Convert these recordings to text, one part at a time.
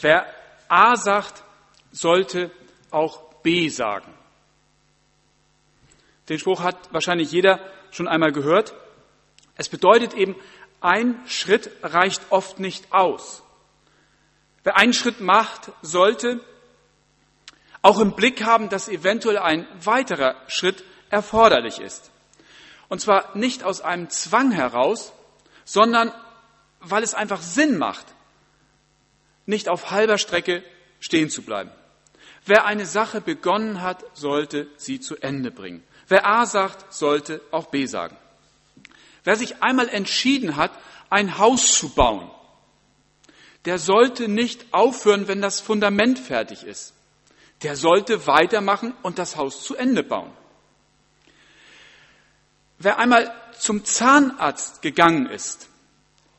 Wer A sagt, sollte auch B sagen. Den Spruch hat wahrscheinlich jeder schon einmal gehört. Es bedeutet eben, ein Schritt reicht oft nicht aus. Wer einen Schritt macht, sollte auch im Blick haben, dass eventuell ein weiterer Schritt erforderlich ist. Und zwar nicht aus einem Zwang heraus, sondern weil es einfach Sinn macht, nicht auf halber Strecke stehen zu bleiben. Wer eine Sache begonnen hat, sollte sie zu Ende bringen. Wer A sagt, sollte auch B sagen. Wer sich einmal entschieden hat, ein Haus zu bauen, der sollte nicht aufhören, wenn das Fundament fertig ist. Der sollte weitermachen und das Haus zu Ende bauen. Wer einmal zum Zahnarzt gegangen ist,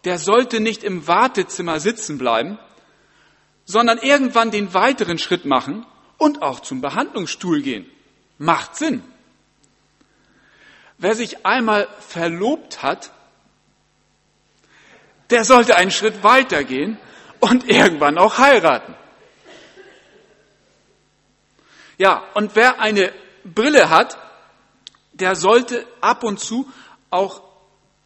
der sollte nicht im Wartezimmer sitzen bleiben, sondern irgendwann den weiteren Schritt machen und auch zum Behandlungsstuhl gehen. Macht Sinn. Wer sich einmal verlobt hat, der sollte einen Schritt weitergehen und irgendwann auch heiraten. Ja, und wer eine Brille hat, der sollte ab und zu auch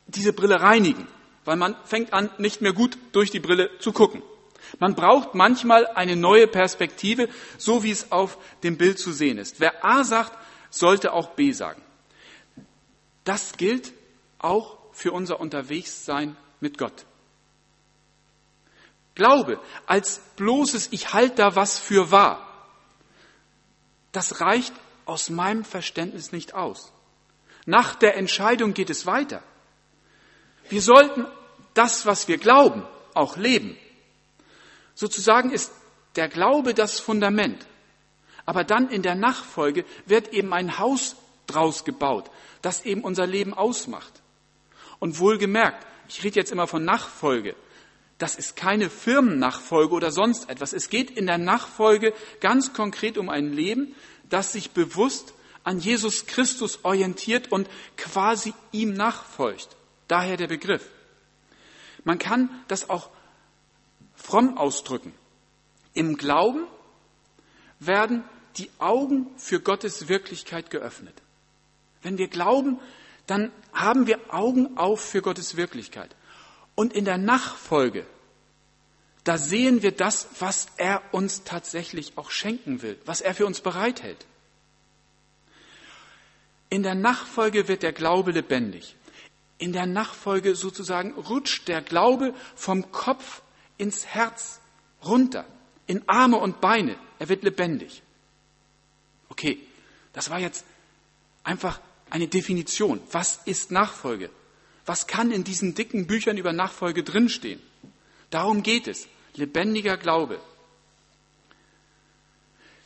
diese Brille reinigen, weil man fängt an, nicht mehr gut durch die Brille zu gucken. Man braucht manchmal eine neue Perspektive, so wie es auf dem Bild zu sehen ist. Wer A sagt, sollte auch B sagen. Das gilt auch für unser Unterwegssein mit Gott. Glaube als bloßes Ich halte da was für wahr, das reicht aus meinem Verständnis nicht aus. Nach der Entscheidung geht es weiter. Wir sollten das, was wir glauben, auch leben. Sozusagen ist der Glaube das Fundament. Aber dann in der Nachfolge wird eben ein Haus draus gebaut, das eben unser Leben ausmacht. Und wohlgemerkt, ich rede jetzt immer von Nachfolge. Das ist keine Firmennachfolge oder sonst etwas. Es geht in der Nachfolge ganz konkret um ein Leben, das sich bewusst an Jesus Christus orientiert und quasi ihm nachfolgt. Daher der Begriff. Man kann das auch fromm ausdrücken. Im Glauben werden die Augen für Gottes Wirklichkeit geöffnet. Wenn wir glauben, dann haben wir Augen auf für Gottes Wirklichkeit. Und in der Nachfolge, da sehen wir das, was er uns tatsächlich auch schenken will, was er für uns bereithält. In der Nachfolge wird der Glaube lebendig. In der Nachfolge sozusagen rutscht der Glaube vom Kopf ins Herz runter, in Arme und Beine. Er wird lebendig. Okay, das war jetzt einfach eine Definition. Was ist Nachfolge? Was kann in diesen dicken Büchern über Nachfolge drinstehen? Darum geht es. Lebendiger Glaube.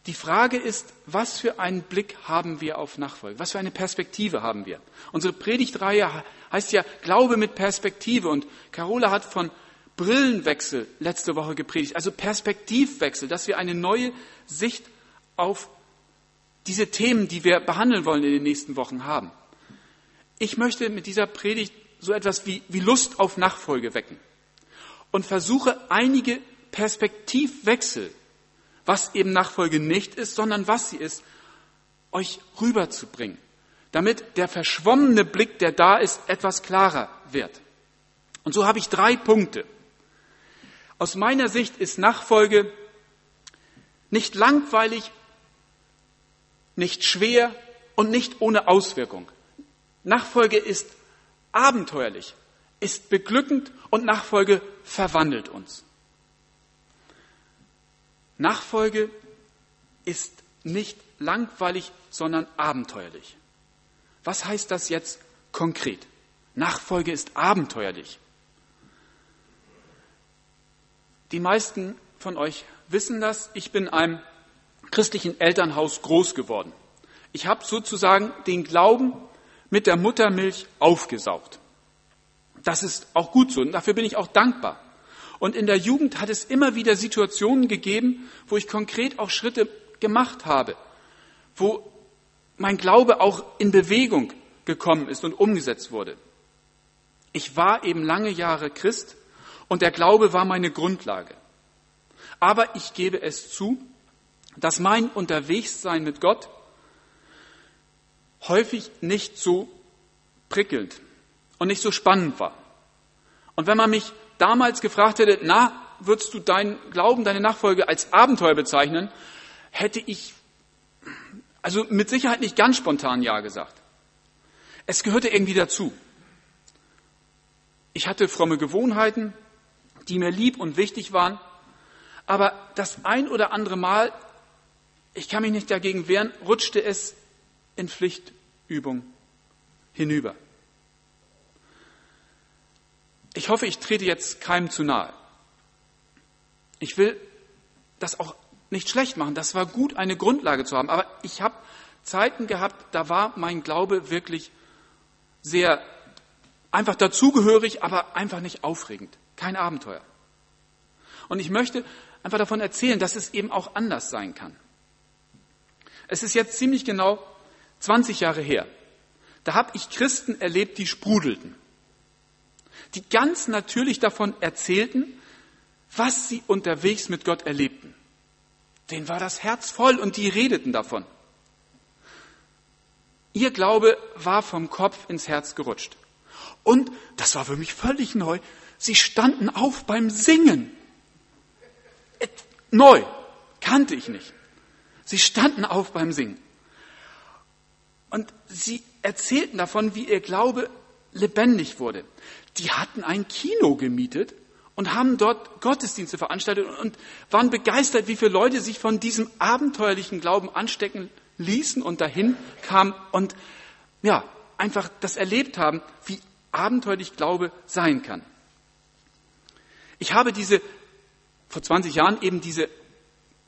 Die Frage ist, was für einen Blick haben wir auf Nachfolge? Was für eine Perspektive haben wir? Unsere Predigtreihe heißt ja Glaube mit Perspektive und Carola hat von Brillenwechsel letzte Woche gepredigt, also Perspektivwechsel, dass wir eine neue Sicht auf diese Themen, die wir behandeln wollen in den nächsten Wochen haben. Ich möchte mit dieser Predigt so etwas wie, wie Lust auf Nachfolge wecken und versuche einige Perspektivwechsel, was eben Nachfolge nicht ist, sondern was sie ist, euch rüberzubringen, damit der verschwommene Blick, der da ist, etwas klarer wird. Und so habe ich drei Punkte. Aus meiner Sicht ist Nachfolge nicht langweilig, nicht schwer und nicht ohne Auswirkung. Nachfolge ist abenteuerlich, ist beglückend und Nachfolge verwandelt uns. Nachfolge ist nicht langweilig, sondern abenteuerlich. Was heißt das jetzt konkret? Nachfolge ist abenteuerlich. Die meisten von euch wissen das. Ich bin in einem christlichen Elternhaus groß geworden. Ich habe sozusagen den Glauben mit der Muttermilch aufgesaugt. Das ist auch gut so und dafür bin ich auch dankbar. Und in der Jugend hat es immer wieder Situationen gegeben, wo ich konkret auch Schritte gemacht habe, wo mein Glaube auch in Bewegung gekommen ist und umgesetzt wurde. Ich war eben lange Jahre Christ und der Glaube war meine Grundlage. Aber ich gebe es zu, dass mein Unterwegssein mit Gott häufig nicht so prickelnd und nicht so spannend war. Und wenn man mich damals gefragt hätte, na, würdest du deinen Glauben, deine Nachfolge als Abenteuer bezeichnen, hätte ich also mit Sicherheit nicht ganz spontan Ja gesagt. Es gehörte irgendwie dazu. Ich hatte fromme Gewohnheiten, die mir lieb und wichtig waren, aber das ein oder andere Mal, ich kann mich nicht dagegen wehren, rutschte es in Pflichtübung hinüber. Ich hoffe, ich trete jetzt keinem zu nahe. Ich will das auch nicht schlecht machen. Das war gut, eine Grundlage zu haben. Aber ich habe Zeiten gehabt, da war mein Glaube wirklich sehr einfach dazugehörig, aber einfach nicht aufregend. Kein Abenteuer. Und ich möchte einfach davon erzählen, dass es eben auch anders sein kann. Es ist jetzt ziemlich genau 20 Jahre her. Da habe ich Christen erlebt, die sprudelten, die ganz natürlich davon erzählten, was sie unterwegs mit Gott erlebten. Denen war das Herz voll und die redeten davon. Ihr Glaube war vom Kopf ins Herz gerutscht. Und, das war für mich völlig neu, sie standen auf beim Singen. Neu, kannte ich nicht. Sie standen auf beim Singen. Und sie erzählten davon, wie ihr Glaube lebendig wurde. Die hatten ein Kino gemietet und haben dort Gottesdienste veranstaltet und waren begeistert, wie viele Leute sich von diesem abenteuerlichen Glauben anstecken ließen und dahin kamen und ja, einfach das erlebt haben, wie abenteuerlich Glaube sein kann. Ich habe diese, vor 20 Jahren eben diese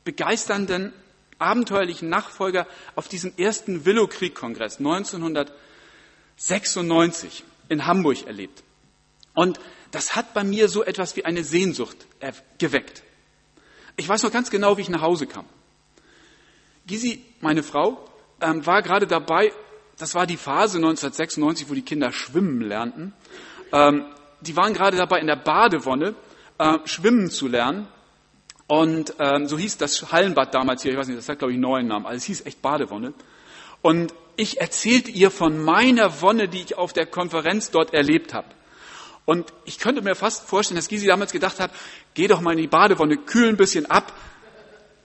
begeisternden, abenteuerlichen Nachfolger auf diesem ersten Willow-Krieg-Kongress 1996 in Hamburg erlebt. Und das hat bei mir so etwas wie eine Sehnsucht geweckt. Ich weiß noch ganz genau, wie ich nach Hause kam. Gisi, meine Frau, ähm, war gerade dabei, das war die Phase 1996, wo die Kinder schwimmen lernten. Ähm, die waren gerade dabei, in der Badewonne äh, schwimmen zu lernen. Und ähm, so hieß das Hallenbad damals hier, ich weiß nicht, das hat glaube ich einen neuen Namen, also es hieß echt Badewonne. Und ich erzählte ihr von meiner Wonne, die ich auf der Konferenz dort erlebt habe. Und ich könnte mir fast vorstellen, dass Gysi damals gedacht hat, geh doch mal in die Badewonne, kühl ein bisschen ab.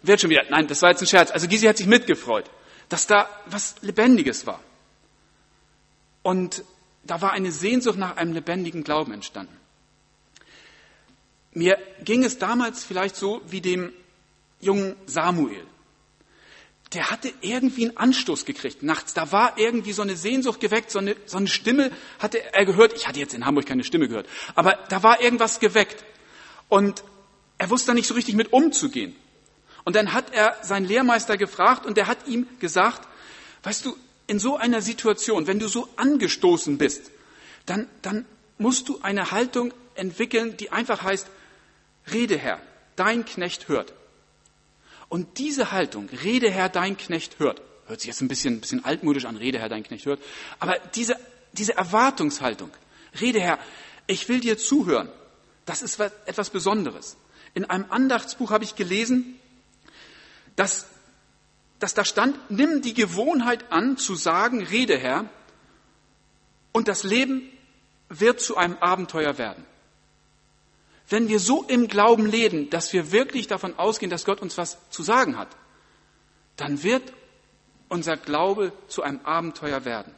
Wird schon wieder. Nein, das war jetzt ein Scherz. Also Gysi hat sich mitgefreut, dass da was Lebendiges war. Und da war eine Sehnsucht nach einem lebendigen Glauben entstanden. Mir ging es damals vielleicht so wie dem jungen Samuel der hatte irgendwie einen Anstoß gekriegt nachts. Da war irgendwie so eine Sehnsucht geweckt, so eine, so eine Stimme hatte er gehört. Ich hatte jetzt in Hamburg keine Stimme gehört, aber da war irgendwas geweckt. Und er wusste da nicht so richtig mit umzugehen. Und dann hat er seinen Lehrmeister gefragt und der hat ihm gesagt, weißt du, in so einer Situation, wenn du so angestoßen bist, dann, dann musst du eine Haltung entwickeln, die einfach heißt, Rede Herr, dein Knecht hört. Und diese Haltung, Rede Herr, dein Knecht hört, hört sich jetzt ein bisschen, ein bisschen altmodisch an, Rede Herr, dein Knecht hört, aber diese, diese Erwartungshaltung, Rede Herr, ich will dir zuhören, das ist etwas Besonderes. In einem Andachtsbuch habe ich gelesen, dass, dass da stand, nimm die Gewohnheit an zu sagen, Rede Herr, und das Leben wird zu einem Abenteuer werden. Wenn wir so im Glauben leben, dass wir wirklich davon ausgehen, dass Gott uns was zu sagen hat, dann wird unser Glaube zu einem Abenteuer werden.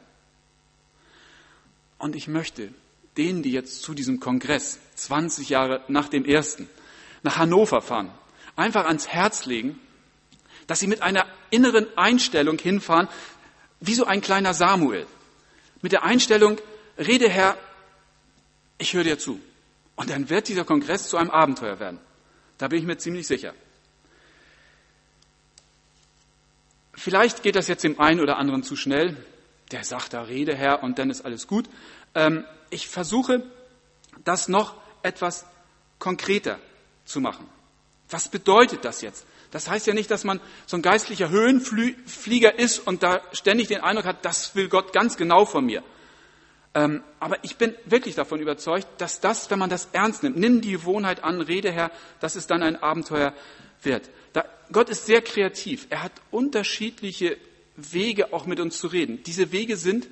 Und ich möchte denen, die jetzt zu diesem Kongress 20 Jahre nach dem ersten nach Hannover fahren, einfach ans Herz legen, dass sie mit einer inneren Einstellung hinfahren, wie so ein kleiner Samuel. Mit der Einstellung, rede Herr, ich höre dir zu. Und dann wird dieser Kongress zu einem Abenteuer werden. Da bin ich mir ziemlich sicher. Vielleicht geht das jetzt dem einen oder anderen zu schnell. Der sagt da Rede, Herr, und dann ist alles gut. Ähm, ich versuche, das noch etwas konkreter zu machen. Was bedeutet das jetzt? Das heißt ja nicht, dass man so ein geistlicher Höhenflieger ist und da ständig den Eindruck hat, das will Gott ganz genau von mir. Ähm, aber ich bin wirklich davon überzeugt, dass das, wenn man das ernst nimmt, nimm die Gewohnheit an, rede her, dass es dann ein Abenteuer wird. Da, Gott ist sehr kreativ. Er hat unterschiedliche Wege, auch mit uns zu reden. Diese Wege sind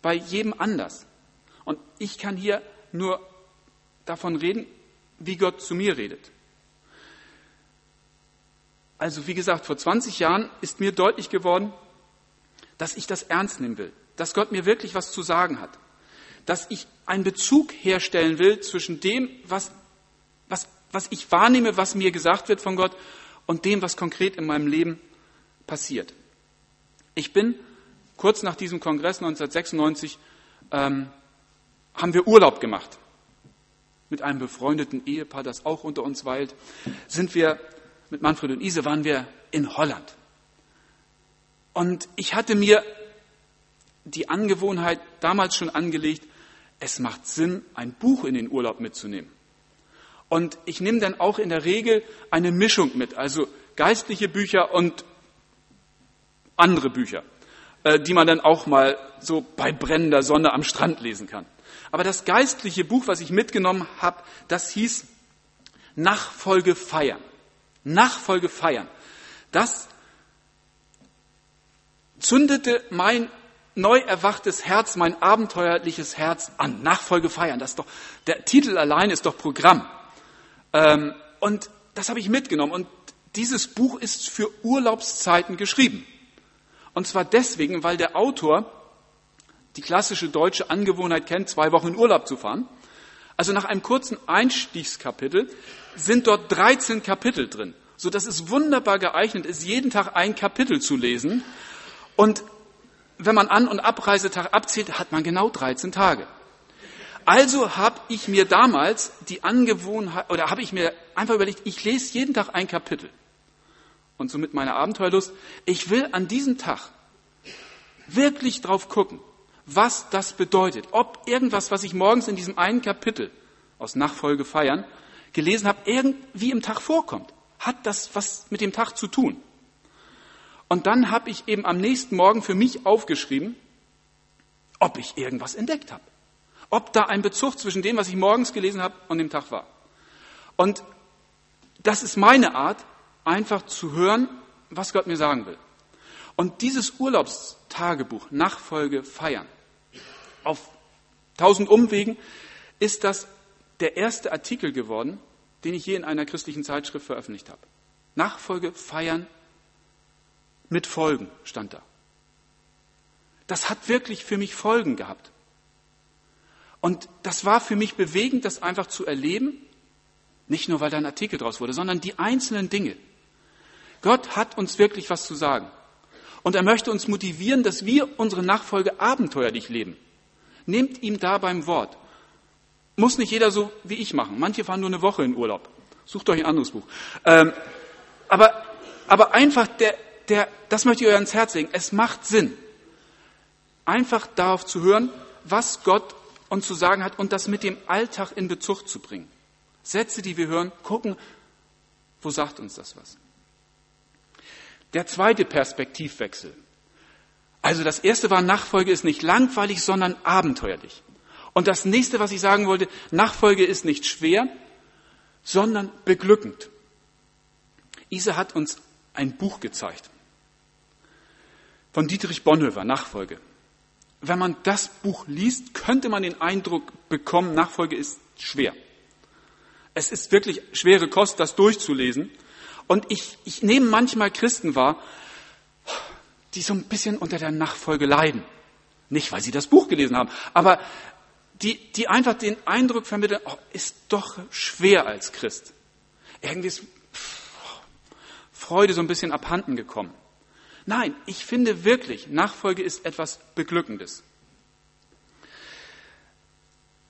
bei jedem anders. Und ich kann hier nur davon reden, wie Gott zu mir redet. Also wie gesagt, vor 20 Jahren ist mir deutlich geworden, dass ich das ernst nehmen will, dass Gott mir wirklich was zu sagen hat, dass ich einen Bezug herstellen will zwischen dem, was, was, was ich wahrnehme, was mir gesagt wird von Gott und dem, was konkret in meinem Leben passiert. Ich bin kurz nach diesem Kongress 1996 ähm, haben wir Urlaub gemacht mit einem befreundeten Ehepaar, das auch unter uns weilt, sind wir mit Manfred und Ise waren wir in Holland. Und ich hatte mir die Angewohnheit damals schon angelegt, es macht Sinn, ein Buch in den Urlaub mitzunehmen. Und ich nehme dann auch in der Regel eine Mischung mit, also geistliche Bücher und andere Bücher, äh, die man dann auch mal so bei brennender Sonne am Strand lesen kann. Aber das geistliche Buch, was ich mitgenommen habe, das hieß Nachfolge feiern. Nachfolge feiern. Das zündete mein neu erwachtes Herz, mein abenteuerliches Herz an. Nachfolge feiern. Das ist doch, der Titel allein ist doch Programm. Ähm, und das habe ich mitgenommen. Und dieses Buch ist für Urlaubszeiten geschrieben. Und zwar deswegen, weil der Autor die klassische deutsche Angewohnheit kennt, zwei Wochen in Urlaub zu fahren. Also nach einem kurzen Einstiegskapitel sind dort 13 Kapitel drin, so dass es wunderbar geeignet ist, jeden Tag ein Kapitel zu lesen. Und wenn man An- und Abreisetag abzählt, hat man genau 13 Tage. Also habe ich mir damals die Angewohnheit, oder habe ich mir einfach überlegt, ich lese jeden Tag ein Kapitel. Und somit meine Abenteuerlust, ich will an diesem Tag wirklich drauf gucken, was das bedeutet. Ob irgendwas, was ich morgens in diesem einen Kapitel aus Nachfolge feiern gelesen habe, irgendwie im Tag vorkommt. Hat das was mit dem Tag zu tun? Und dann habe ich eben am nächsten Morgen für mich aufgeschrieben, ob ich irgendwas entdeckt habe. Ob da ein Bezug zwischen dem, was ich morgens gelesen habe, und dem Tag war. Und das ist meine Art, einfach zu hören, was Gott mir sagen will. Und dieses Urlaubstagebuch, Nachfolge feiern, auf tausend Umwegen ist das der erste Artikel geworden, den ich je in einer christlichen Zeitschrift veröffentlicht habe. Nachfolge feiern mit Folgen stand da. Das hat wirklich für mich Folgen gehabt. Und das war für mich bewegend, das einfach zu erleben, nicht nur weil da ein Artikel draus wurde, sondern die einzelnen Dinge. Gott hat uns wirklich was zu sagen. Und er möchte uns motivieren, dass wir unsere Nachfolge abenteuerlich leben. Nehmt ihm da beim Wort. Muss nicht jeder so wie ich machen. Manche fahren nur eine Woche in Urlaub. Sucht euch ein anderes Buch. Ähm, aber, aber einfach, der, der, das möchte ich euch ans Herz legen. Es macht Sinn, einfach darauf zu hören, was Gott uns zu sagen hat und das mit dem Alltag in Bezug zu bringen. Sätze, die wir hören, gucken, wo sagt uns das was? Der zweite Perspektivwechsel. Also das erste war, Nachfolge ist nicht langweilig, sondern abenteuerlich. Und das nächste, was ich sagen wollte, Nachfolge ist nicht schwer, sondern beglückend. Isa hat uns ein Buch gezeigt von Dietrich Bonhoeffer, Nachfolge. Wenn man das Buch liest, könnte man den Eindruck bekommen, Nachfolge ist schwer. Es ist wirklich schwere Kost, das durchzulesen. Und ich, ich nehme manchmal Christen wahr, die so ein bisschen unter der Nachfolge leiden. Nicht, weil sie das Buch gelesen haben, aber die, die einfach den Eindruck vermitteln, oh, ist doch schwer als Christ. Irgendwie ist Freude so ein bisschen abhanden gekommen. Nein, ich finde wirklich, Nachfolge ist etwas Beglückendes.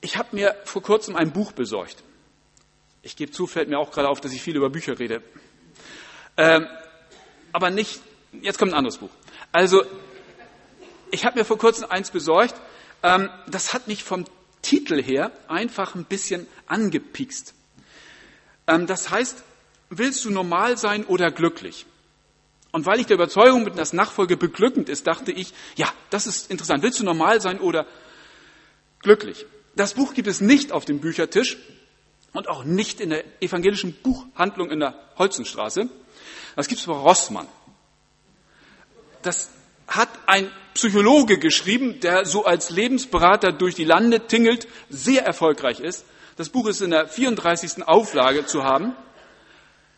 Ich habe mir vor kurzem ein Buch besorgt. Ich gebe zu, fällt mir auch gerade auf, dass ich viel über Bücher rede. Ähm, aber nicht, jetzt kommt ein anderes Buch. Also, ich habe mir vor kurzem eins besorgt. Ähm, das hat mich vom Titel her einfach ein bisschen angepikst. Ähm, das heißt, willst du normal sein oder glücklich? Und weil ich der Überzeugung bin, dass Nachfolge beglückend ist, dachte ich, ja, das ist interessant. Willst du normal sein oder glücklich. Das Buch gibt es nicht auf dem Büchertisch und auch nicht in der evangelischen Buchhandlung in der Holzenstraße. Das gibt es bei Rossmann. Das hat ein Psychologe geschrieben, der so als Lebensberater durch die Lande tingelt, sehr erfolgreich ist. Das Buch ist in der 34. Auflage zu haben.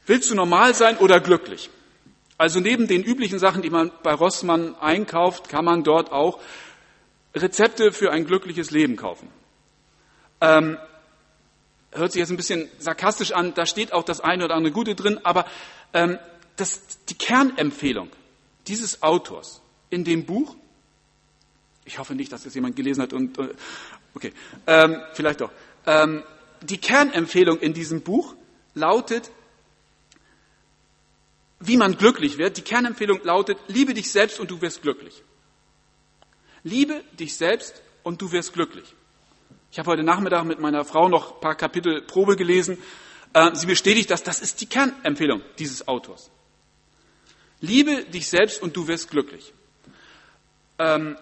Willst du normal sein oder glücklich? Also neben den üblichen Sachen, die man bei Rossmann einkauft, kann man dort auch Rezepte für ein glückliches Leben kaufen. Ähm, hört sich jetzt ein bisschen sarkastisch an, da steht auch das eine oder andere Gute drin, aber ähm, das, die Kernempfehlung dieses Autors in dem Buch, ich hoffe nicht, dass das jemand gelesen hat und, äh, okay, ähm, vielleicht doch, ähm, die Kernempfehlung in diesem Buch lautet, wie man glücklich wird. Die Kernempfehlung lautet, liebe dich selbst und du wirst glücklich. Liebe dich selbst und du wirst glücklich. Ich habe heute Nachmittag mit meiner Frau noch ein paar Kapitel Probe gelesen. Äh, sie bestätigt das, das ist die Kernempfehlung dieses Autors. Liebe dich selbst und du wirst glücklich. Ähm,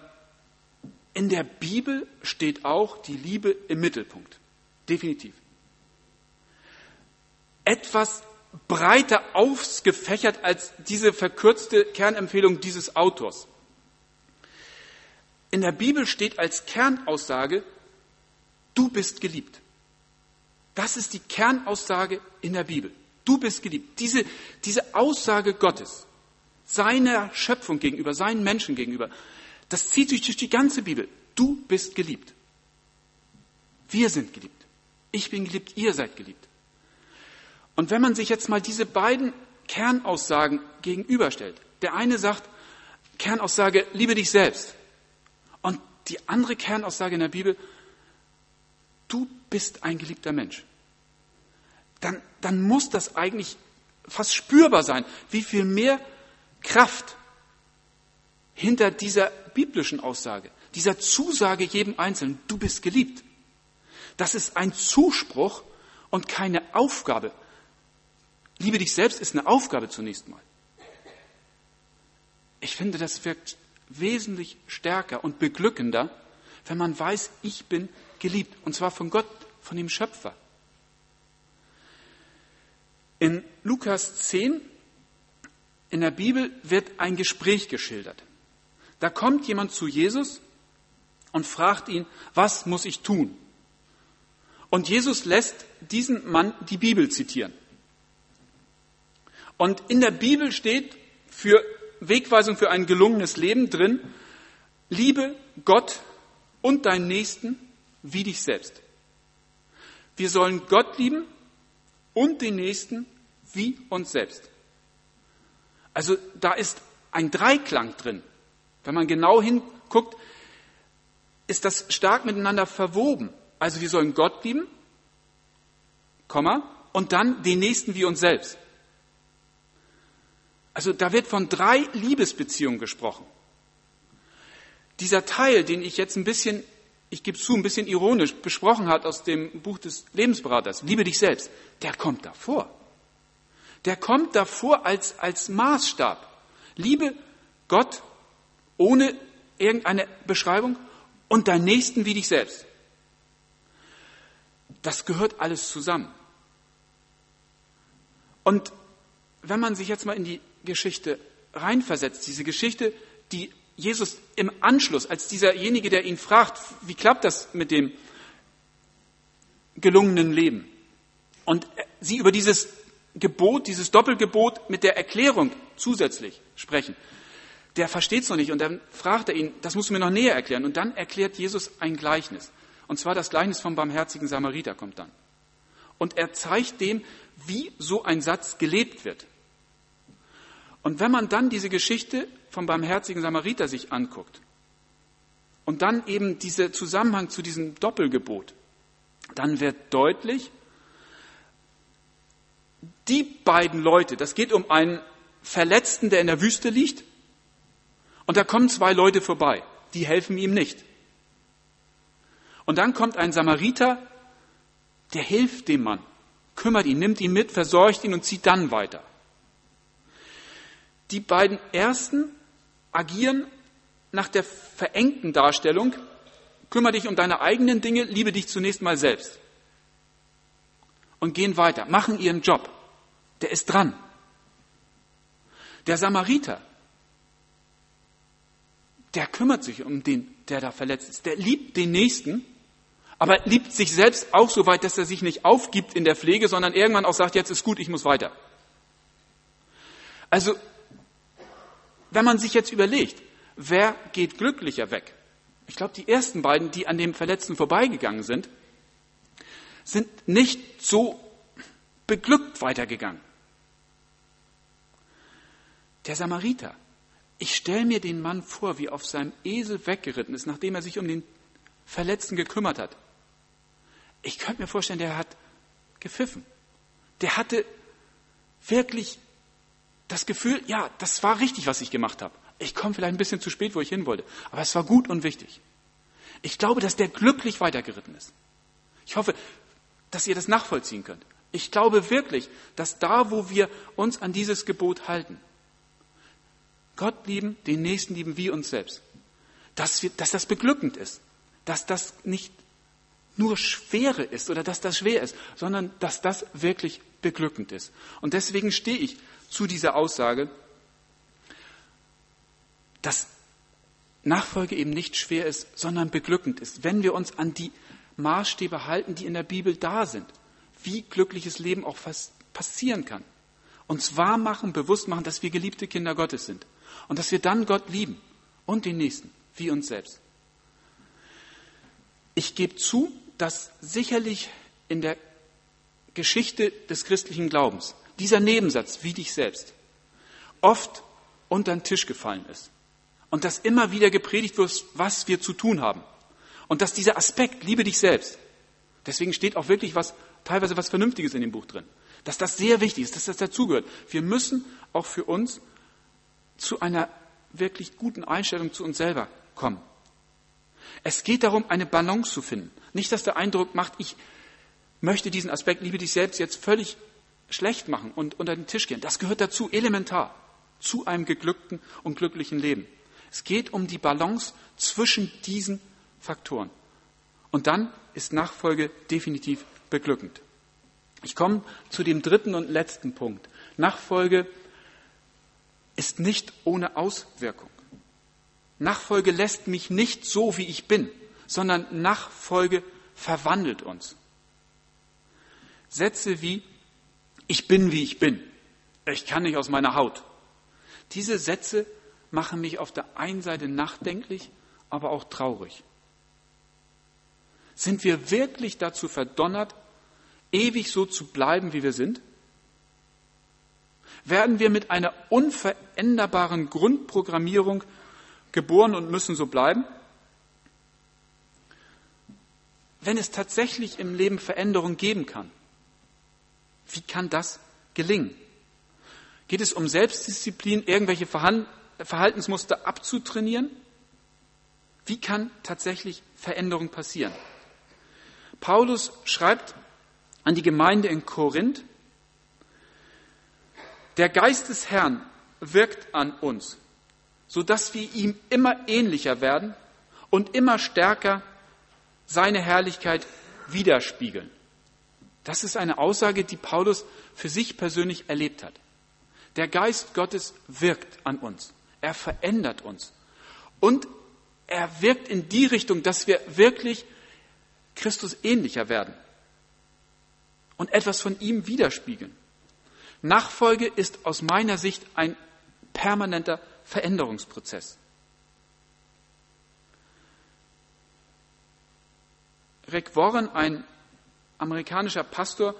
in der Bibel steht auch die Liebe im Mittelpunkt. Definitiv. Etwas breiter ausgefächert als diese verkürzte Kernempfehlung dieses Autors. In der Bibel steht als Kernaussage, du bist geliebt. Das ist die Kernaussage in der Bibel. Du bist geliebt. Diese, diese Aussage Gottes, seiner Schöpfung gegenüber, seinen Menschen gegenüber, das zieht sich durch die ganze Bibel. Du bist geliebt. Wir sind geliebt. Ich bin geliebt, ihr seid geliebt. Und wenn man sich jetzt mal diese beiden Kernaussagen gegenüberstellt, der eine sagt, Kernaussage, liebe dich selbst. Und die andere Kernaussage in der Bibel, du bist ein geliebter Mensch. Dann, dann muss das eigentlich fast spürbar sein, wie viel mehr Kraft hinter dieser biblischen Aussage, dieser Zusage jedem Einzelnen, du bist geliebt. Das ist ein Zuspruch und keine Aufgabe. Liebe dich selbst ist eine Aufgabe zunächst mal. Ich finde, das wirkt wesentlich stärker und beglückender, wenn man weiß, ich bin geliebt. Und zwar von Gott, von dem Schöpfer. In Lukas 10 in der Bibel wird ein Gespräch geschildert. Da kommt jemand zu Jesus und fragt ihn, was muss ich tun? Und Jesus lässt diesen Mann die Bibel zitieren. Und in der Bibel steht für Wegweisung für ein gelungenes Leben drin, liebe Gott und deinen Nächsten wie dich selbst. Wir sollen Gott lieben und den Nächsten wie uns selbst. Also da ist ein Dreiklang drin. Wenn man genau hinguckt, ist das stark miteinander verwoben. Also wir sollen Gott lieben, Komma, und dann den Nächsten wie uns selbst. Also da wird von drei Liebesbeziehungen gesprochen. Dieser Teil, den ich jetzt ein bisschen, ich gebe zu, ein bisschen ironisch besprochen hat aus dem Buch des Lebensberaters, Liebe dich selbst, der kommt davor. Der kommt davor als, als Maßstab. Liebe Gott ohne irgendeine Beschreibung und dein Nächsten wie dich selbst. Das gehört alles zusammen. Und wenn man sich jetzt mal in die Geschichte reinversetzt, diese Geschichte, die Jesus im Anschluss, als dieserjenige, der ihn fragt, wie klappt das mit dem gelungenen Leben? Und sie über dieses Gebot, dieses Doppelgebot mit der Erklärung zusätzlich sprechen. Der versteht es noch nicht und dann fragt er ihn, das musst du mir noch näher erklären. Und dann erklärt Jesus ein Gleichnis. Und zwar das Gleichnis vom barmherzigen Samariter kommt dann. Und er zeigt dem, wie so ein Satz gelebt wird. Und wenn man dann diese Geschichte vom barmherzigen Samariter sich anguckt und dann eben dieser Zusammenhang zu diesem Doppelgebot, dann wird deutlich, die beiden Leute, das geht um einen Verletzten, der in der Wüste liegt, und da kommen zwei Leute vorbei, die helfen ihm nicht. Und dann kommt ein Samariter, der hilft dem Mann, kümmert ihn, nimmt ihn mit, versorgt ihn und zieht dann weiter. Die beiden ersten agieren nach der verengten Darstellung, Kümmere dich um deine eigenen Dinge, liebe dich zunächst mal selbst. Und gehen weiter, machen ihren Job. Der ist dran. Der Samariter, der kümmert sich um den, der da verletzt ist. Der liebt den Nächsten, aber liebt sich selbst auch so weit, dass er sich nicht aufgibt in der Pflege, sondern irgendwann auch sagt, jetzt ist gut, ich muss weiter. Also, wenn man sich jetzt überlegt, wer geht glücklicher weg? Ich glaube, die ersten beiden, die an dem Verletzten vorbeigegangen sind, sind nicht so beglückt weitergegangen. Der Samariter. Ich stelle mir den Mann vor, wie er auf seinem Esel weggeritten ist, nachdem er sich um den Verletzten gekümmert hat. Ich könnte mir vorstellen, der hat gepfiffen. Der hatte wirklich das Gefühl, ja, das war richtig, was ich gemacht habe. Ich komme vielleicht ein bisschen zu spät, wo ich hin wollte, aber es war gut und wichtig. Ich glaube, dass der glücklich weitergeritten ist. Ich hoffe, dass ihr das nachvollziehen könnt. Ich glaube wirklich, dass da, wo wir uns an dieses Gebot halten, Gott lieben, den Nächsten lieben wie uns selbst, dass, wir, dass das beglückend ist, dass das nicht nur Schwere ist oder dass das schwer ist, sondern dass das wirklich beglückend ist. Und deswegen stehe ich zu dieser Aussage, dass Nachfolge eben nicht schwer ist, sondern beglückend ist, wenn wir uns an die Maßstäbe halten, die in der Bibel da sind, wie glückliches Leben auch passieren kann. Uns wahr machen, bewusst machen, dass wir geliebte Kinder Gottes sind und dass wir dann Gott lieben und den Nächsten wie uns selbst. Ich gebe zu, dass sicherlich in der Geschichte des christlichen Glaubens dieser Nebensatz, wie dich selbst, oft unter den Tisch gefallen ist. Und dass immer wieder gepredigt wird, was wir zu tun haben. Und dass dieser Aspekt, liebe dich selbst, deswegen steht auch wirklich was, teilweise was Vernünftiges in dem Buch drin. Dass das sehr wichtig ist, dass das dazugehört. Wir müssen auch für uns zu einer wirklich guten Einstellung zu uns selber kommen. Es geht darum, eine Balance zu finden. Nicht, dass der Eindruck macht, ich möchte diesen Aspekt, liebe dich selbst, jetzt völlig schlecht machen und unter den Tisch gehen. Das gehört dazu, elementar, zu einem geglückten und glücklichen Leben. Es geht um die Balance zwischen diesen Faktoren. Und dann ist Nachfolge definitiv beglückend. Ich komme zu dem dritten und letzten Punkt. Nachfolge ist nicht ohne Auswirkung. Nachfolge lässt mich nicht so, wie ich bin, sondern Nachfolge verwandelt uns. Sätze wie, ich bin, wie ich bin, ich kann nicht aus meiner Haut. Diese Sätze machen mich auf der einen Seite nachdenklich, aber auch traurig. Sind wir wirklich dazu verdonnert, ewig so zu bleiben, wie wir sind? Werden wir mit einer unveränderbaren Grundprogrammierung geboren und müssen so bleiben? Wenn es tatsächlich im Leben Veränderung geben kann, wie kann das gelingen? Geht es um Selbstdisziplin, irgendwelche Verhaltensmuster abzutrainieren? Wie kann tatsächlich Veränderung passieren? Paulus schreibt an die Gemeinde in Korinth, der Geist des Herrn wirkt an uns, so dass wir ihm immer ähnlicher werden und immer stärker seine Herrlichkeit widerspiegeln. Das ist eine Aussage, die Paulus für sich persönlich erlebt hat. Der Geist Gottes wirkt an uns. Er verändert uns. Und er wirkt in die Richtung, dass wir wirklich Christus ähnlicher werden und etwas von ihm widerspiegeln. Nachfolge ist aus meiner Sicht ein permanenter Veränderungsprozess. Rick Warren, ein amerikanischer Pastor,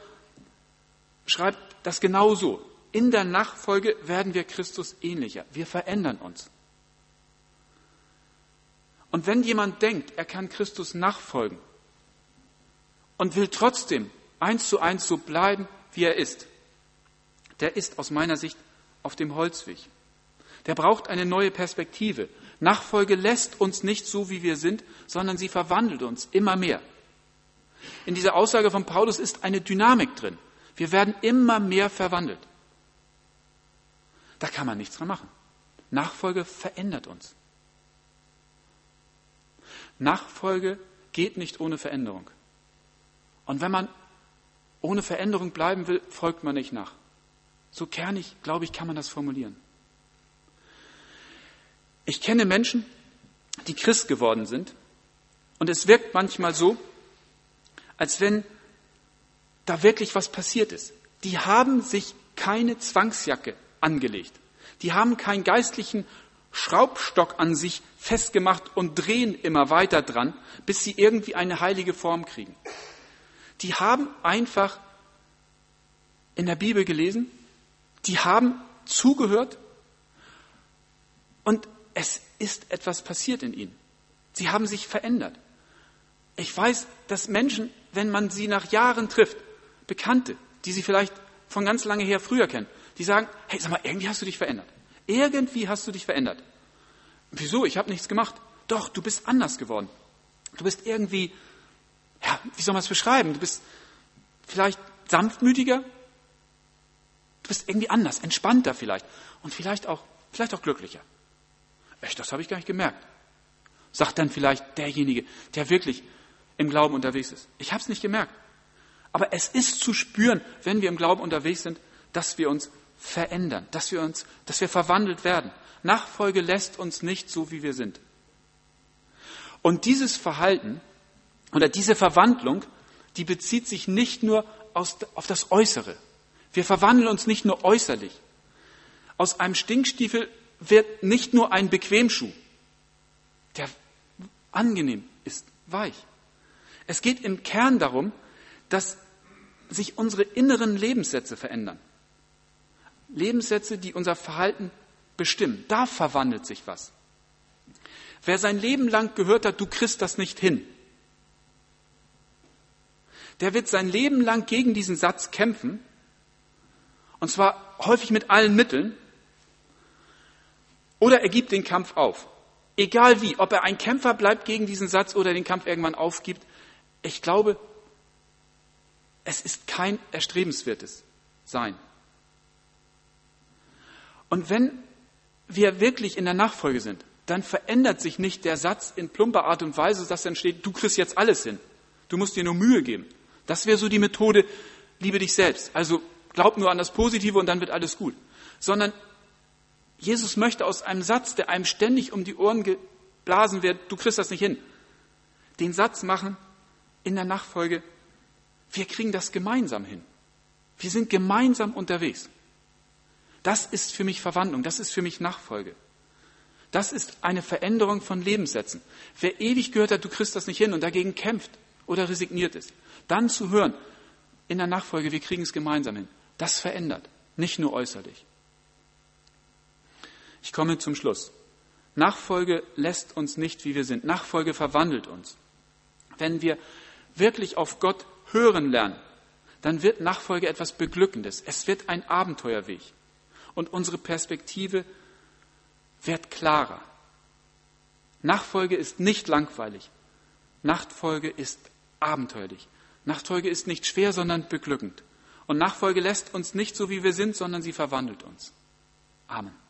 schreibt das genauso. In der Nachfolge werden wir Christus ähnlicher. Wir verändern uns. Und wenn jemand denkt, er kann Christus nachfolgen und will trotzdem eins zu eins so bleiben, wie er ist, der ist aus meiner Sicht auf dem Holzweg. Der braucht eine neue Perspektive. Nachfolge lässt uns nicht so, wie wir sind, sondern sie verwandelt uns immer mehr. In dieser Aussage von Paulus ist eine Dynamik drin. Wir werden immer mehr verwandelt. Da kann man nichts dran machen. Nachfolge verändert uns. Nachfolge geht nicht ohne Veränderung. Und wenn man ohne Veränderung bleiben will, folgt man nicht nach. So kernig, glaube ich, kann man das formulieren. Ich kenne Menschen, die Christ geworden sind, und es wirkt manchmal so, als wenn da wirklich was passiert ist. Die haben sich keine Zwangsjacke angelegt. Die haben keinen geistlichen Schraubstock an sich festgemacht und drehen immer weiter dran, bis sie irgendwie eine heilige Form kriegen. Die haben einfach in der Bibel gelesen, die haben zugehört und es ist etwas passiert in ihnen. Sie haben sich verändert. Ich weiß, dass Menschen, wenn man sie nach Jahren trifft, Bekannte, die sie vielleicht von ganz lange her früher kennen, die sagen, hey, sag mal, irgendwie hast du dich verändert. Irgendwie hast du dich verändert. Wieso? Ich habe nichts gemacht. Doch, du bist anders geworden. Du bist irgendwie, ja, wie soll man es beschreiben? Du bist vielleicht sanftmütiger. Du bist irgendwie anders, entspannter vielleicht. Und vielleicht auch, vielleicht auch glücklicher. Echt, das habe ich gar nicht gemerkt. Sagt dann vielleicht derjenige, der wirklich im Glauben unterwegs ist. Ich habe es nicht gemerkt. Aber es ist zu spüren, wenn wir im Glauben unterwegs sind, dass wir uns verändern, dass wir uns, dass wir verwandelt werden. Nachfolge lässt uns nicht so, wie wir sind. Und dieses Verhalten oder diese Verwandlung, die bezieht sich nicht nur aus, auf das Äußere. Wir verwandeln uns nicht nur äußerlich. Aus einem Stinkstiefel wird nicht nur ein Bequemschuh, der angenehm ist, weich. Es geht im Kern darum, dass sich unsere inneren Lebenssätze verändern. Lebenssätze, die unser Verhalten bestimmen. Da verwandelt sich was. Wer sein Leben lang gehört hat, du kriegst das nicht hin, der wird sein Leben lang gegen diesen Satz kämpfen. Und zwar häufig mit allen Mitteln. Oder er gibt den Kampf auf. Egal wie, ob er ein Kämpfer bleibt gegen diesen Satz oder den Kampf irgendwann aufgibt. Ich glaube, es ist kein erstrebenswertes Sein. Und wenn wir wirklich in der Nachfolge sind, dann verändert sich nicht der Satz in plumper Art und Weise, dass dann steht, du kriegst jetzt alles hin. Du musst dir nur Mühe geben. Das wäre so die Methode, liebe dich selbst. Also glaub nur an das Positive und dann wird alles gut. Sondern Jesus möchte aus einem Satz, der einem ständig um die Ohren geblasen wird, du kriegst das nicht hin, den Satz machen in der Nachfolge, wir kriegen das gemeinsam hin. Wir sind gemeinsam unterwegs. Das ist für mich Verwandlung, das ist für mich Nachfolge. Das ist eine Veränderung von Lebenssätzen. Wer ewig gehört hat, du kriegst das nicht hin und dagegen kämpft oder resigniert ist, dann zu hören, in der Nachfolge, wir kriegen es gemeinsam hin, das verändert, nicht nur äußerlich. Ich komme zum Schluss. Nachfolge lässt uns nicht, wie wir sind. Nachfolge verwandelt uns. Wenn wir wirklich auf Gott hören lernen, dann wird Nachfolge etwas Beglückendes. Es wird ein Abenteuerweg. Und unsere Perspektive wird klarer. Nachfolge ist nicht langweilig. Nachfolge ist abenteuerlich. Nachfolge ist nicht schwer, sondern beglückend. Und Nachfolge lässt uns nicht so, wie wir sind, sondern sie verwandelt uns. Amen.